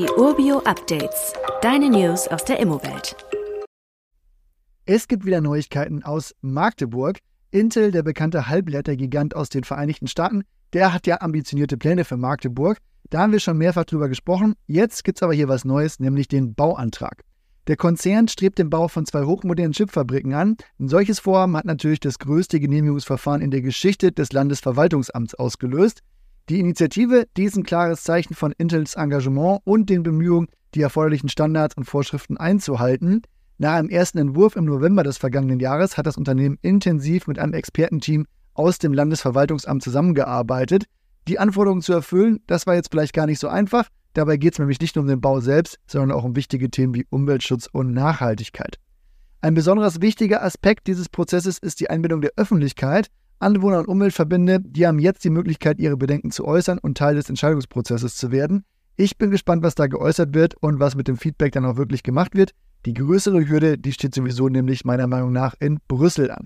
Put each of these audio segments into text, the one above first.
Die Urbio Updates. Deine News aus der Immowelt. Es gibt wieder Neuigkeiten aus Magdeburg. Intel, der bekannte Halbleitergigant aus den Vereinigten Staaten, der hat ja ambitionierte Pläne für Magdeburg. Da haben wir schon mehrfach drüber gesprochen. Jetzt gibt es aber hier was Neues, nämlich den Bauantrag. Der Konzern strebt den Bau von zwei hochmodernen Chipfabriken an. Ein solches Vorhaben hat natürlich das größte Genehmigungsverfahren in der Geschichte des Landesverwaltungsamts ausgelöst. Die Initiative, die ist ein klares Zeichen von Intels Engagement und den Bemühungen, die erforderlichen Standards und Vorschriften einzuhalten. Nach einem ersten Entwurf im November des vergangenen Jahres hat das Unternehmen intensiv mit einem Expertenteam aus dem Landesverwaltungsamt zusammengearbeitet. Die Anforderungen zu erfüllen, das war jetzt vielleicht gar nicht so einfach. Dabei geht es nämlich nicht nur um den Bau selbst, sondern auch um wichtige Themen wie Umweltschutz und Nachhaltigkeit. Ein besonders wichtiger Aspekt dieses Prozesses ist die Einbindung der Öffentlichkeit. Anwohner und Umweltverbände, die haben jetzt die Möglichkeit, ihre Bedenken zu äußern und Teil des Entscheidungsprozesses zu werden. Ich bin gespannt, was da geäußert wird und was mit dem Feedback dann auch wirklich gemacht wird. Die größere Hürde, die steht sowieso nämlich meiner Meinung nach in Brüssel an.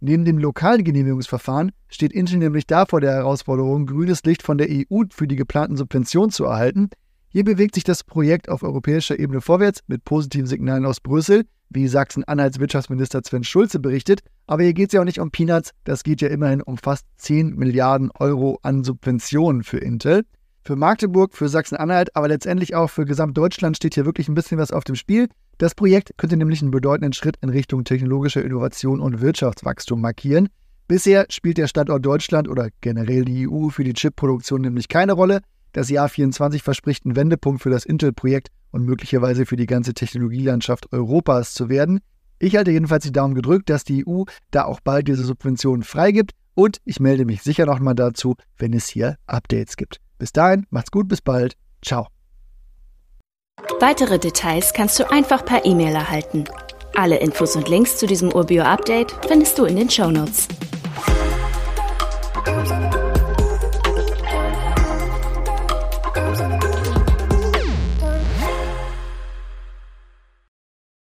Neben dem lokalen Genehmigungsverfahren steht Intel nämlich da vor der Herausforderung, grünes Licht von der EU für die geplanten Subventionen zu erhalten. Hier bewegt sich das Projekt auf europäischer Ebene vorwärts mit positiven Signalen aus Brüssel, wie Sachsen-Anhalts Wirtschaftsminister Sven Schulze berichtet. Aber hier geht es ja auch nicht um Peanuts, das geht ja immerhin um fast 10 Milliarden Euro an Subventionen für Intel. Für Magdeburg, für Sachsen-Anhalt, aber letztendlich auch für Gesamtdeutschland steht hier wirklich ein bisschen was auf dem Spiel. Das Projekt könnte nämlich einen bedeutenden Schritt in Richtung technologischer Innovation und Wirtschaftswachstum markieren. Bisher spielt der Standort Deutschland oder generell die EU für die Chipproduktion nämlich keine Rolle. Das Jahr 24 verspricht einen Wendepunkt für das Intel-Projekt und möglicherweise für die ganze Technologielandschaft Europas zu werden. Ich halte jedenfalls die Daumen gedrückt, dass die EU da auch bald diese Subventionen freigibt und ich melde mich sicher nochmal dazu, wenn es hier Updates gibt. Bis dahin, macht's gut, bis bald. Ciao. Weitere Details kannst du einfach per E-Mail erhalten. Alle Infos und Links zu diesem Urbio-Update findest du in den Show Notes.